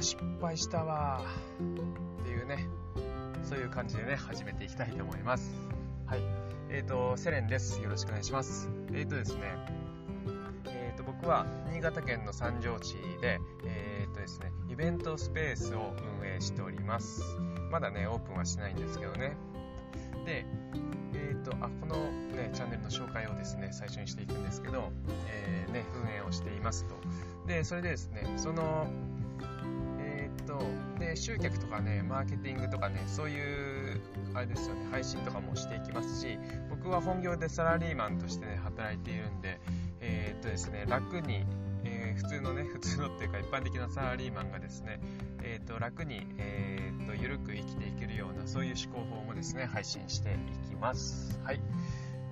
ー失敗したわ。っていうね。そういう感じでね始めていきたいと思います。はい。えっ、ー、とセレンです。よろしくお願いします。えっ、ー、とですね。えっ、ー、と僕は新潟県の三条市でえっ、とですねイベントスペースを運営しております。まだねオープンはしてないんですけどね。でえっ、とあこのねチャンネルの紹介をですね最初にしていくんですけど、えー、ね運営をしていますと。でそれでですねそのとで集客とかねマーケティングとかねそういうあれですよね配信とかもしていきますし僕は本業でサラリーマンとしてね働いているんでえー、っとですね楽に、えー、普通のね普通のっていうか一般的なサラリーマンがですねえー、っと楽にえー、っと緩く生きていけるようなそういう思考法もですね配信していきます。はい。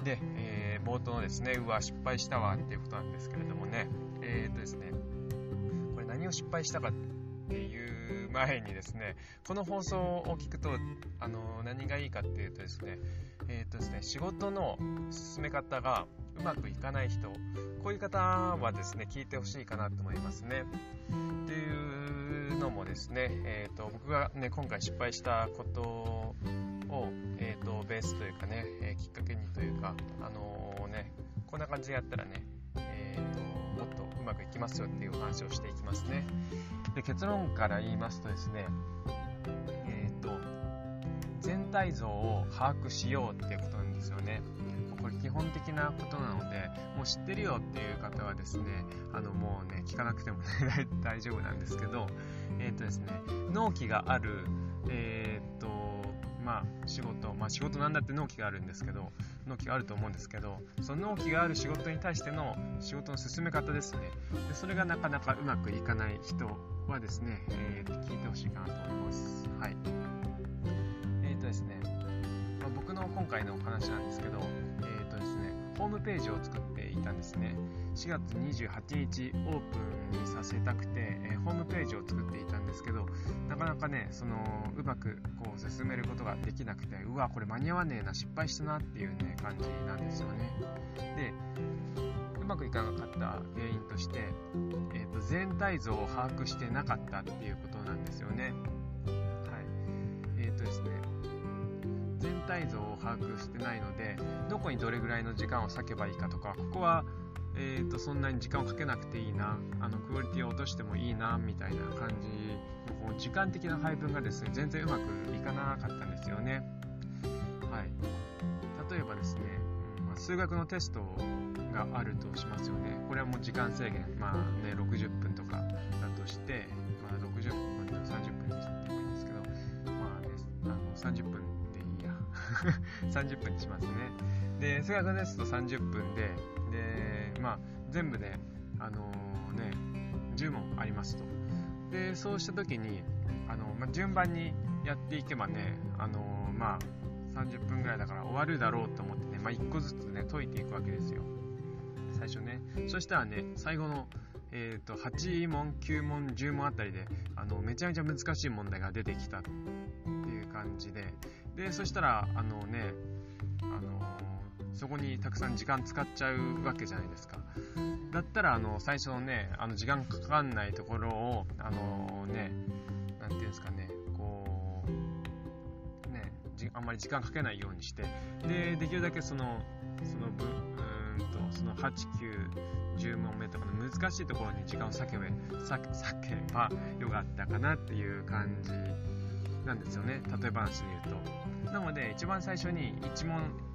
で、え冒頭のですねうわ失敗したわっていうことなんですけれどもねえっとですねこれ何を失敗したかってっていう前にですね、この放送を聞くと、あの、何がいいかっていうとですね、えっ、とですね、仕事の進め方がうまくいかない人、こういう方はですね、聞いてほしいかなと思いますね。っていうのもですね、えっ、と、僕がね、今回失敗したことを、えっ、と、ベースというかね、えきっかけにというか、あのね、こんな感じでやったらね、まくいきますよっていう話をしていきますね。で結論から言いますとですね、えっ、ー、と、全体像を把握しようっていうことなんですよね。これ基本的なことなので、もう知ってるよっていう方はですね、あのもうね、聞かなくてもね 大丈夫なんですけど、えっ、ー、とですね、納期がある、えっ、ー、と、まあ仕事、まあ仕事なんだって納期があるんですけど、納期があると思うんですけどその納期がある仕事に対しての仕事の進め方ですね。でそれがなかなかうまくいかない人はですね、えー、聞いてほしいかなと思います。はい。えっ、ー、とですね、まあ、僕の今回のお話なんですけどえっ、ー、とですねホームページを作っていたんですね。4月28日オープンにさせたくて、えー、ホームページを作っていたんですけどなかなかねそのうまくこう進めることができなくてうわこれ間に合わねえな失敗したなっていうね感じなんですよね。でうまくいかなかった原因として、えーと、全体像を把握してなかったっていうことなんですよね。はい。えっ、ー、とですね全体像を把握してないのでどこにどれぐらいの時間を割けばいいかとかここはえーと、そんなに時間をかけなくていいなあのクオリティを落としてもいいなみたいな感じのこう時間的な配分がですね全然うまくいかなかったんですよね。はい。例えばですね、ま、数学のテストがあるとしますよね。これはもう時間制限。まあね60分とかだとして、まあ、60分と30分にしてもいいんですけどまあねあの30分でいいや。30分にしますね。で数学テスト30分で、まあ、全部で、あのー、ね、10問ありますと。で、そうした時に、あのまあ、順番にやっていけばね、あのー、まあ、30分ぐらいだから終わるだろうと思ってね、まあ、1個ずつね、解いていくわけですよ。最初ね。そしたらね、最後の、えーと、8問、9問、10問あたりであのめちゃめちゃ難しい問題が出てきたっていう感じで、でそしたら、あのね、あのそこにたくさん時間使っちゃうわけじゃないですか。だったら、あの、最初のね、あの、時間かかんないところを、あのね、なんていうんですかね、こう、ね、あんまり時間かけないようにして、で、できるだけその、その分、うんと、その8、9、10問目とかの難しいところに時間を割けば、避けばよかったかなっていう感じなんですよね。例え話で言うと。なので、一番最初に1問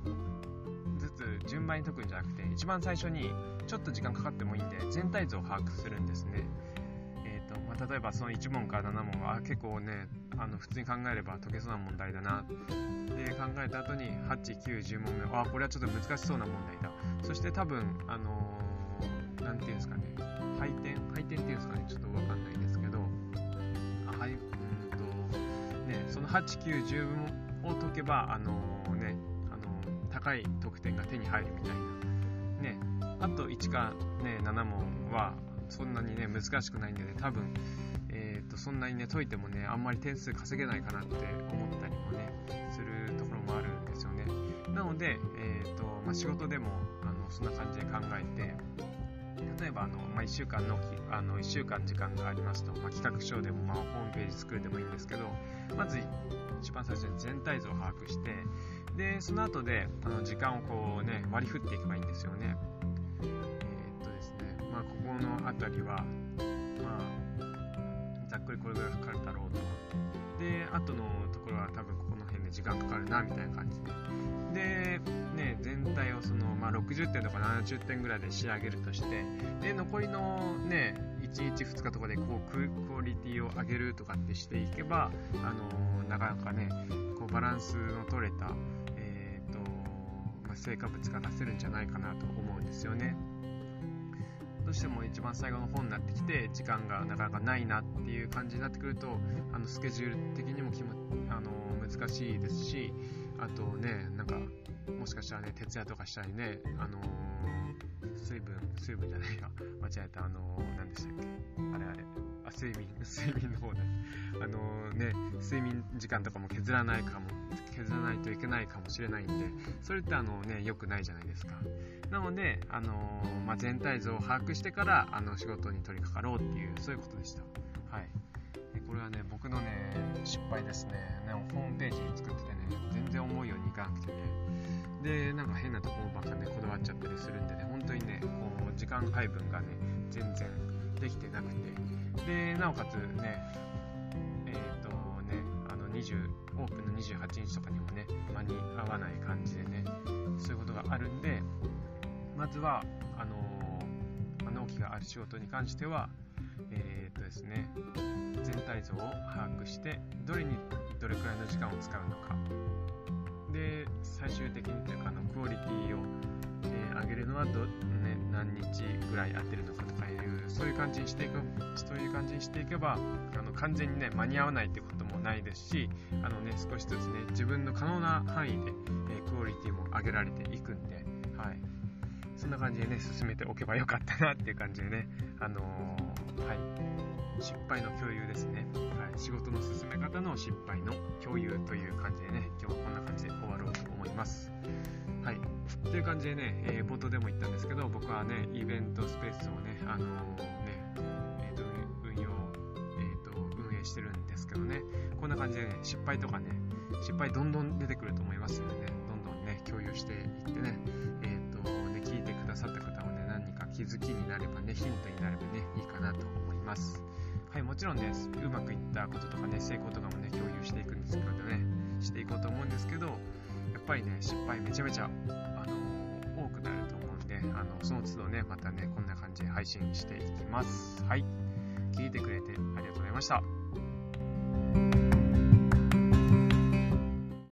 つ順番に解くんじゃなくて一番最初にちょっと時間かかってもいいんで全体像を把握するんですね、えーとまあ、例えばその1問から7問は結構ねあの普通に考えれば解けそうな問題だな。で考えた後に8910問目。あこれはちょっと難しそうな問題だ。そして多分あの何、ー、て言うんですかね。配点配点っていうんですかね。ちょっと分かんないですけど。あはいうんとねその8910問を解けばあのー、ね高い得点が手に入るみたいな。ね、あと1か、ね、7問はそんなにね、難しくないんでね、多分、えー、と、そんなにね、解いてもね、あんまり点数稼げないかなって思ったりもね、するところもあるんですよね。なので、えー、と、まあ、仕事でも、あの、そんな感じで考えて、例えばあの、まあ、1週間のあの1週間時間がありますと、まあ、企画書でも、まあ、ホームページ作るでもいいんですけどまず一番最初に全体像を把握してでその後であの時間をこうね割り振っていけばいいんですよね。えー、っとですねまあここの辺りはまあざっくりこれぐらいかかるだろうと。で後のところは多分ここの辺で時間かかるなみたいな感じで。で、ね、全体をその、まあ、60点とか70点ぐらいで仕上げるとしてで残りのね1日2日とかでこうクオリティを上げるとかってしていけば、あのー、なかなかねこうバランスの取れた、えーとまあ、成果物が出せるんじゃないかなと思うんですよね。どうしても一番最後の本になってきて時間がなかなかないなっていう感じになってくるとあのスケジュール的にもきもあの難しいですしあとねなんかもしかしたらね徹夜とかしたりねあの、水分水分じゃないか間違えた。あの、何でしたっけ？あれあれ。あ睡眠 睡眠の方であの、ね睡眠時間とかも削らないかも削らないといけないかもしれないんでそれってあのね良くないじゃないですか。なので、あの、まあ、全体像を把握してからあの仕事に取り掛かろうっていうそういうことでした。はい、でこれはね僕のね失敗ですね。ねホームページ作っててね全然思うようにいかなくてね。でなんか変なところばっかねこだわっちゃったりするんでね本当にねこう時間配分がね全然できてなくて。でなおかつねえっ、ー、とねあの20オープンの28日とかにもね間に合わない感じでねそういうことがあるんでまずはあのー、納期がある仕事に関してはえー、とですね全体像を把握してどれにどれくらいの時間を使うのか。で最終的にというかあのクオリティを、えー、上げるのはど、ね、何日ぐらいやってるのかとかいうそういう感じにしていくそういう感じにしていけばあの完全にね間に合わないってこともないですしあのね少しずつね自分の可能な範囲で、えー、クオリティも上げられていくんではい。そんな感じでね、進めておけばよかったなっていう感じでね、あのー、はい、失敗の共有ですね。はい、仕事の進め方の失敗の共有という感じでね、いう感じでね、えー、冒頭でも言ったんですけど、僕はね、イベントスペースをね、あのー、ね、えーと、運用、えーと、運営してるんですけどね、こんな感じでね、失敗とかね、失敗どんどん出てくると思いますのでね、どんどんね、共有していってね、えーと、ね、聞いてくださった方はね、何か気づきになればね、ヒントになればね、いいかなと思います。はい、もちろんね、うまくいったこととかね、成功とかもね、共有していくんですけどね、していこうと思うんですけど、っぱりね、失敗めちゃめちゃ、あの、多くなると思うんで、あの、その都度ね、またね、こんな感じで配信していきます。はい。聞いてくれてありがとうございました。